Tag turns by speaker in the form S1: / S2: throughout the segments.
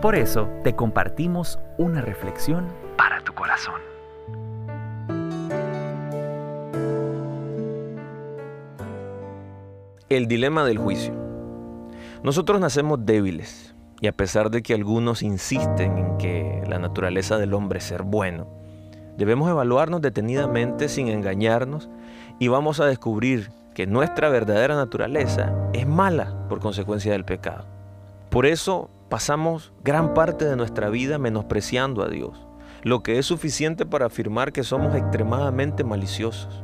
S1: Por eso te compartimos una reflexión para tu corazón.
S2: El dilema del juicio. Nosotros nacemos débiles y a pesar de que algunos insisten en que la naturaleza del hombre es ser bueno, debemos evaluarnos detenidamente sin engañarnos y vamos a descubrir que nuestra verdadera naturaleza es mala por consecuencia del pecado. Por eso pasamos gran parte de nuestra vida menospreciando a Dios, lo que es suficiente para afirmar que somos extremadamente maliciosos.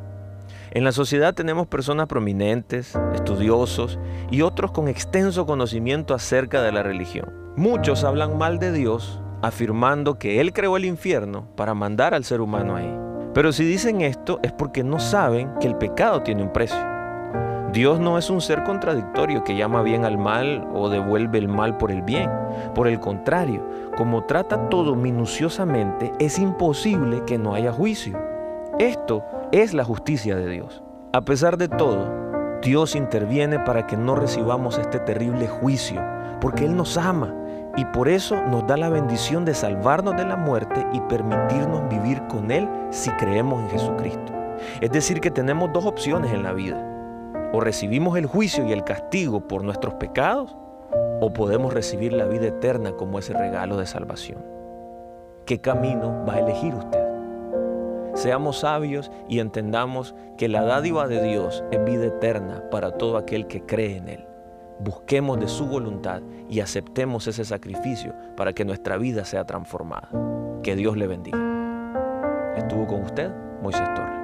S2: En la sociedad tenemos personas prominentes, estudiosos y otros con extenso conocimiento acerca de la religión. Muchos hablan mal de Dios afirmando que Él creó el infierno para mandar al ser humano ahí. Pero si dicen esto es porque no saben que el pecado tiene un precio. Dios no es un ser contradictorio que llama bien al mal o devuelve el mal por el bien. Por el contrario, como trata todo minuciosamente, es imposible que no haya juicio. Esto es la justicia de Dios. A pesar de todo, Dios interviene para que no recibamos este terrible juicio, porque Él nos ama y por eso nos da la bendición de salvarnos de la muerte y permitirnos vivir con Él si creemos en Jesucristo. Es decir, que tenemos dos opciones en la vida o recibimos el juicio y el castigo por nuestros pecados, o podemos recibir la vida eterna como ese regalo de salvación. ¿Qué camino va a elegir usted? Seamos sabios y entendamos que la dádiva de Dios es vida eterna para todo aquel que cree en Él. Busquemos de su voluntad y aceptemos ese sacrificio para que nuestra vida sea transformada. Que Dios le bendiga. Estuvo con usted Moisés Torres.